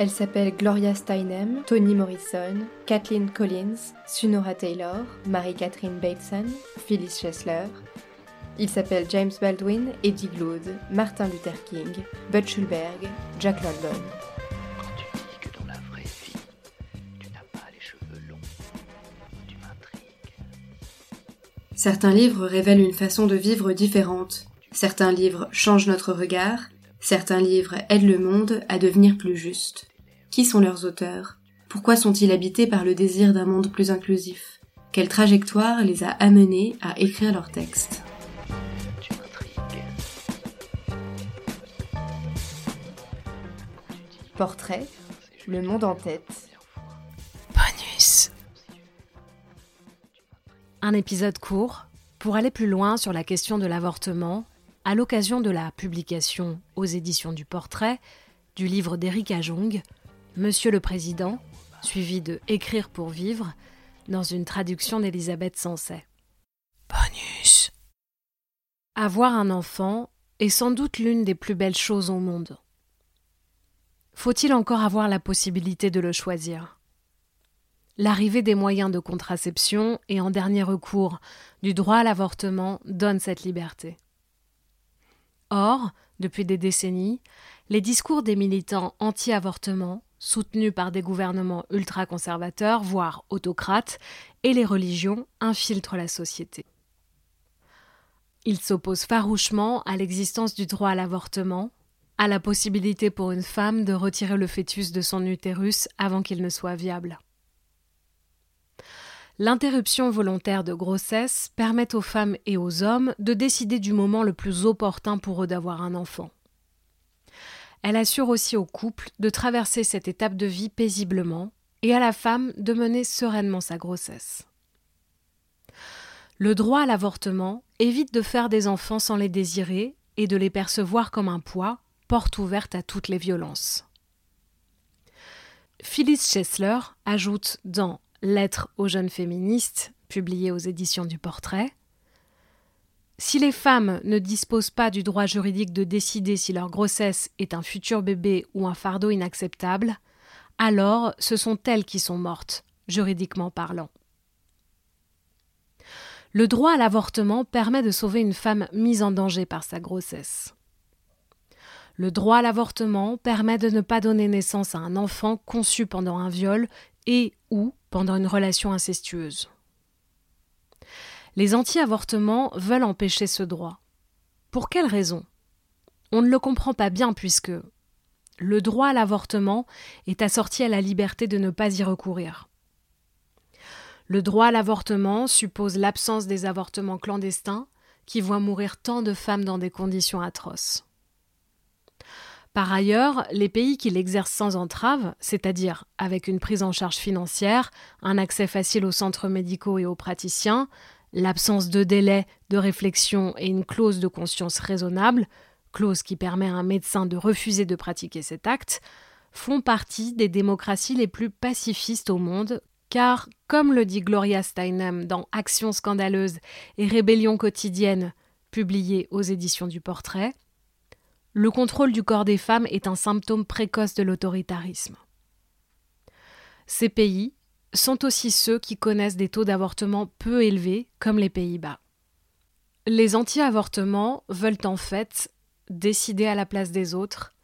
Elle s'appelle Gloria Steinem, Toni Morrison, Kathleen Collins, Sunora Taylor, Marie-Catherine Bateson, Phyllis Chesler. Il s'appelle James Baldwin, Eddie Glaude, Martin Luther King, Bud Schulberg, Jack London. Quand tu dis que dans la vraie vie, tu n'as pas les cheveux longs, tu m'intrigues. Certains livres révèlent une façon de vivre différente. Certains livres changent notre regard. Certains livres aident le monde à devenir plus juste. Qui sont leurs auteurs? Pourquoi sont-ils habités par le désir d'un monde plus inclusif? Quelle trajectoire les a amenés à écrire leurs textes? Tu m'intrigues. Portrait, le monde en tête. Bonus. Un épisode court pour aller plus loin sur la question de l'avortement à l'occasion de la publication aux éditions du Portrait du livre d'Éric Ajong, Monsieur le Président, suivi de Écrire pour vivre, dans une traduction d'Elisabeth Sanset. Bonus. Avoir un enfant est sans doute l'une des plus belles choses au monde. Faut-il encore avoir la possibilité de le choisir? L'arrivée des moyens de contraception et en dernier recours du droit à l'avortement donne cette liberté. Or, depuis des décennies, les discours des militants anti-avortement, soutenus par des gouvernements ultra-conservateurs, voire autocrates, et les religions infiltrent la société. Ils s'opposent farouchement à l'existence du droit à l'avortement, à la possibilité pour une femme de retirer le fœtus de son utérus avant qu'il ne soit viable. L'interruption volontaire de grossesse permet aux femmes et aux hommes de décider du moment le plus opportun pour eux d'avoir un enfant. Elle assure aussi au couple de traverser cette étape de vie paisiblement et à la femme de mener sereinement sa grossesse. Le droit à l'avortement évite de faire des enfants sans les désirer et de les percevoir comme un poids, porte ouverte à toutes les violences. Phyllis Chesler ajoute dans Lettres aux jeunes féministes, publié aux éditions du Portrait. Si les femmes ne disposent pas du droit juridique de décider si leur grossesse est un futur bébé ou un fardeau inacceptable, alors ce sont elles qui sont mortes, juridiquement parlant. Le droit à l'avortement permet de sauver une femme mise en danger par sa grossesse. Le droit à l'avortement permet de ne pas donner naissance à un enfant conçu pendant un viol et ou pendant une relation incestueuse. Les anti-avortements veulent empêcher ce droit. Pour quelle raison? On ne le comprend pas bien puisque le droit à l'avortement est assorti à la liberté de ne pas y recourir. Le droit à l'avortement suppose l'absence des avortements clandestins qui voient mourir tant de femmes dans des conditions atroces. Par ailleurs, les pays qui l'exercent sans entrave, c'est-à-dire avec une prise en charge financière, un accès facile aux centres médicaux et aux praticiens, l'absence de délai de réflexion et une clause de conscience raisonnable, clause qui permet à un médecin de refuser de pratiquer cet acte, font partie des démocraties les plus pacifistes au monde, car, comme le dit Gloria Steinem dans Actions scandaleuses et Rébellion quotidienne, publié aux éditions du Portrait, le contrôle du corps des femmes est un symptôme précoce de l'autoritarisme. Ces pays sont aussi ceux qui connaissent des taux d'avortement peu élevés, comme les Pays-Bas. Les anti-avortements veulent en fait décider à la place des autres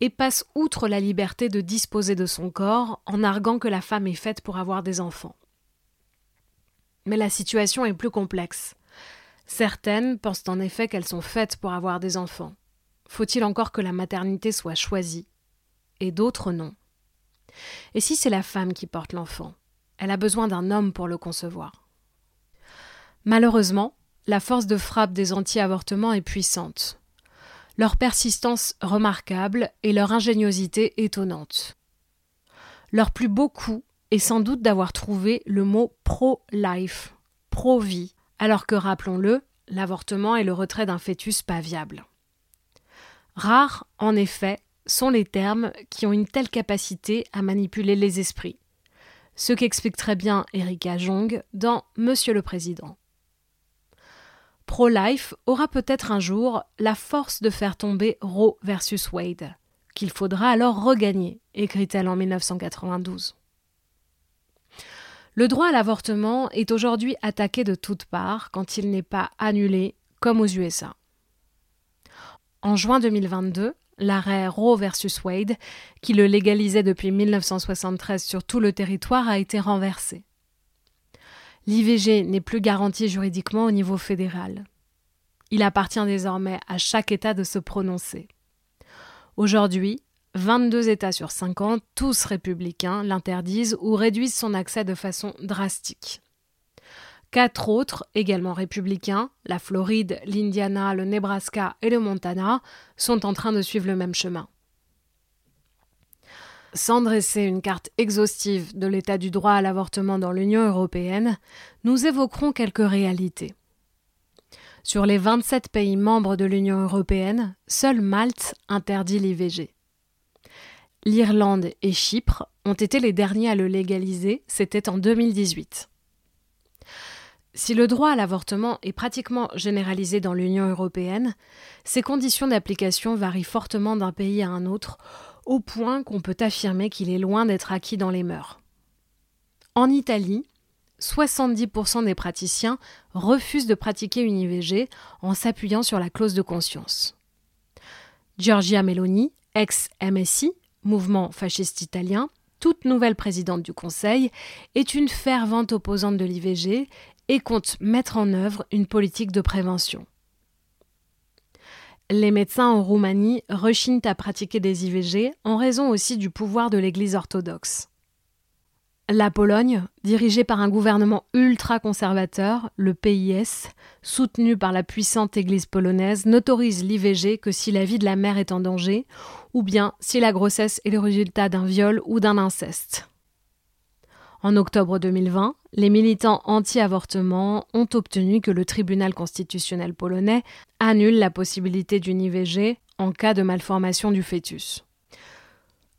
et passent outre la liberté de disposer de son corps en arguant que la femme est faite pour avoir des enfants. Mais la situation est plus complexe. Certaines pensent en effet qu'elles sont faites pour avoir des enfants. Faut-il encore que la maternité soit choisie? Et d'autres non. Et si c'est la femme qui porte l'enfant Elle a besoin d'un homme pour le concevoir. Malheureusement, la force de frappe des anti-avortements est puissante. Leur persistance remarquable et leur ingéniosité étonnante. Leur plus beau coup est sans doute d'avoir trouvé le mot pro-life, pro-vie, alors que, rappelons-le, l'avortement est le retrait d'un fœtus pas viable. Rares, en effet, sont les termes qui ont une telle capacité à manipuler les esprits. Ce qu'explique très bien Erika Jong dans Monsieur le Président. Pro-Life aura peut-être un jour la force de faire tomber Roe versus Wade, qu'il faudra alors regagner, écrit-elle en 1992. Le droit à l'avortement est aujourd'hui attaqué de toutes parts quand il n'est pas annulé, comme aux USA. En juin 2022, l'arrêt Roe versus Wade, qui le légalisait depuis 1973 sur tout le territoire, a été renversé. L'IVG n'est plus garanti juridiquement au niveau fédéral. Il appartient désormais à chaque État de se prononcer. Aujourd'hui, 22 États sur 50, tous républicains, l'interdisent ou réduisent son accès de façon drastique. Quatre autres, également républicains, la Floride, l'Indiana, le Nebraska et le Montana, sont en train de suivre le même chemin. Sans dresser une carte exhaustive de l'état du droit à l'avortement dans l'Union européenne, nous évoquerons quelques réalités. Sur les 27 pays membres de l'Union européenne, seul Malte interdit l'IVG. L'Irlande et Chypre ont été les derniers à le légaliser, c'était en 2018. Si le droit à l'avortement est pratiquement généralisé dans l'Union européenne, ses conditions d'application varient fortement d'un pays à un autre, au point qu'on peut affirmer qu'il est loin d'être acquis dans les mœurs. En Italie, 70% des praticiens refusent de pratiquer une IVG en s'appuyant sur la clause de conscience. Giorgia Meloni, ex-MSI, mouvement fasciste italien, toute nouvelle présidente du Conseil, est une fervente opposante de l'IVG et compte mettre en œuvre une politique de prévention. Les médecins en Roumanie rechignent à pratiquer des IVG en raison aussi du pouvoir de l'Église orthodoxe. La Pologne, dirigée par un gouvernement ultra-conservateur, le PIS, soutenu par la puissante Église polonaise, n'autorise l'IVG que si la vie de la mère est en danger, ou bien si la grossesse est le résultat d'un viol ou d'un inceste. En octobre 2020, les militants anti-avortement ont obtenu que le tribunal constitutionnel polonais annule la possibilité d'une IVG en cas de malformation du fœtus.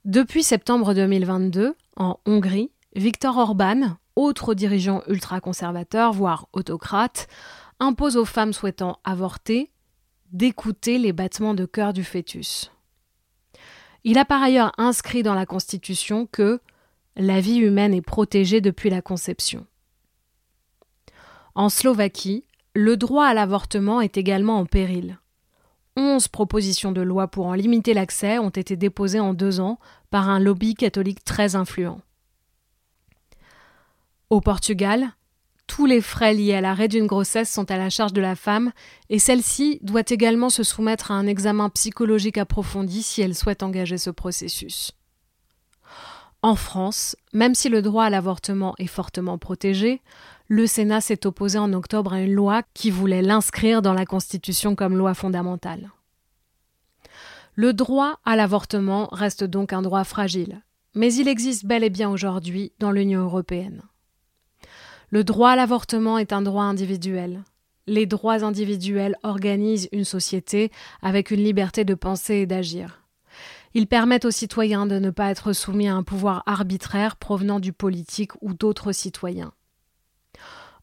Depuis septembre 2022, en Hongrie, Viktor Orban, autre dirigeant ultra-conservateur, voire autocrate, impose aux femmes souhaitant avorter d'écouter les battements de cœur du fœtus. Il a par ailleurs inscrit dans la Constitution que la vie humaine est protégée depuis la conception. En Slovaquie, le droit à l'avortement est également en péril. Onze propositions de loi pour en limiter l'accès ont été déposées en deux ans par un lobby catholique très influent. Au Portugal, tous les frais liés à l'arrêt d'une grossesse sont à la charge de la femme et celle-ci doit également se soumettre à un examen psychologique approfondi si elle souhaite engager ce processus. En France, même si le droit à l'avortement est fortement protégé, le Sénat s'est opposé en octobre à une loi qui voulait l'inscrire dans la Constitution comme loi fondamentale. Le droit à l'avortement reste donc un droit fragile, mais il existe bel et bien aujourd'hui dans l'Union européenne. Le droit à l'avortement est un droit individuel. Les droits individuels organisent une société avec une liberté de penser et d'agir. Ils permettent aux citoyens de ne pas être soumis à un pouvoir arbitraire provenant du politique ou d'autres citoyens.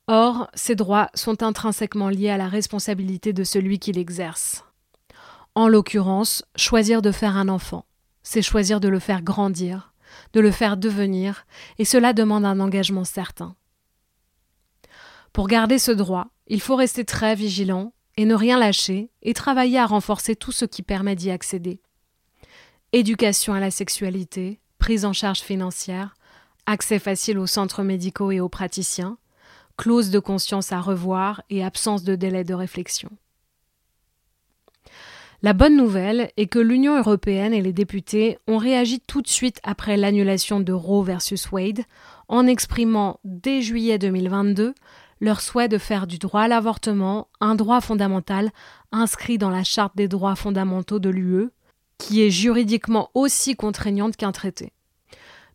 Or, ces droits sont intrinsèquement liés à la responsabilité de celui qui l'exerce. En l'occurrence, choisir de faire un enfant, c'est choisir de le faire grandir, de le faire devenir, et cela demande un engagement certain. Pour garder ce droit, il faut rester très vigilant et ne rien lâcher et travailler à renforcer tout ce qui permet d'y accéder. Éducation à la sexualité, prise en charge financière, accès facile aux centres médicaux et aux praticiens, clause de conscience à revoir et absence de délai de réflexion. La bonne nouvelle est que l'Union européenne et les députés ont réagi tout de suite après l'annulation de Roe versus Wade en exprimant dès juillet 2022 leur souhait de faire du droit à l'avortement un droit fondamental inscrit dans la Charte des droits fondamentaux de l'UE, qui est juridiquement aussi contraignante qu'un traité.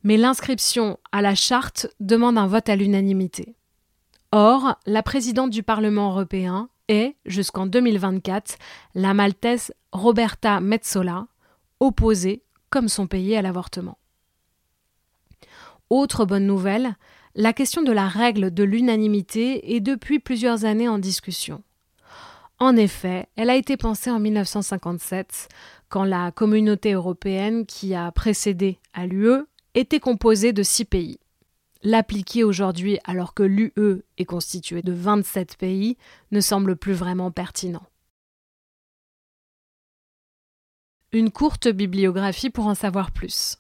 Mais l'inscription à la Charte demande un vote à l'unanimité. Or, la présidente du Parlement européen est, jusqu'en 2024, la Maltaise Roberta Metsola, opposée, comme son pays, à l'avortement. Autre bonne nouvelle, la question de la règle de l'unanimité est depuis plusieurs années en discussion. En effet, elle a été pensée en 1957, la communauté européenne qui a précédé à l'UE était composée de six pays. L'appliquer aujourd'hui alors que l'UE est constituée de 27 pays ne semble plus vraiment pertinent. Une courte bibliographie pour en savoir plus.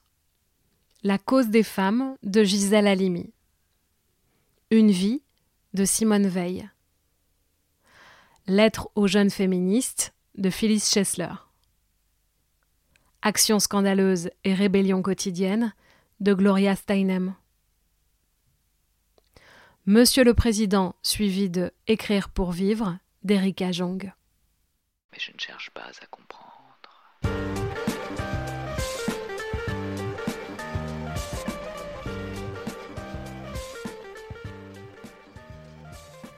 La cause des femmes de Gisèle Halimi. Une vie de Simone Veil. Lettre aux jeunes féministes de Phyllis Chesler. Action scandaleuse et rébellion quotidienne de Gloria Steinem. Monsieur le Président, suivi de Écrire pour vivre d'Erika Jong. Mais je ne cherche pas à comprendre.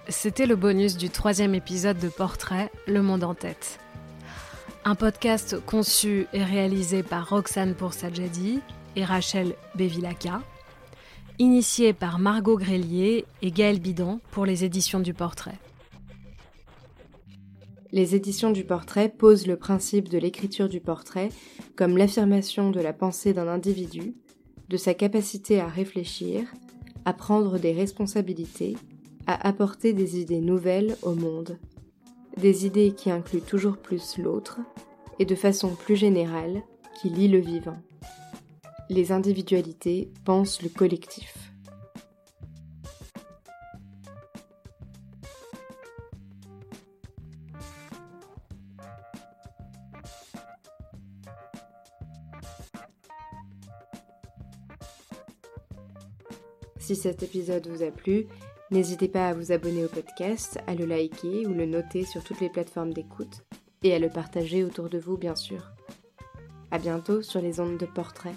C'était le bonus du troisième épisode de Portrait, Le Monde en tête. Un podcast conçu et réalisé par Roxane Poursadjadi et Rachel Bevilacqua, initié par Margot Grélier et Gaël Bidon pour les éditions du Portrait. Les éditions du portrait posent le principe de l'écriture du portrait comme l'affirmation de la pensée d'un individu, de sa capacité à réfléchir, à prendre des responsabilités à apporter des idées nouvelles au monde, des idées qui incluent toujours plus l'autre et de façon plus générale qui lie le vivant. Les individualités pensent le collectif. Si cet épisode vous a plu, N'hésitez pas à vous abonner au podcast, à le liker ou le noter sur toutes les plateformes d'écoute et à le partager autour de vous bien sûr. À bientôt sur les ondes de portrait.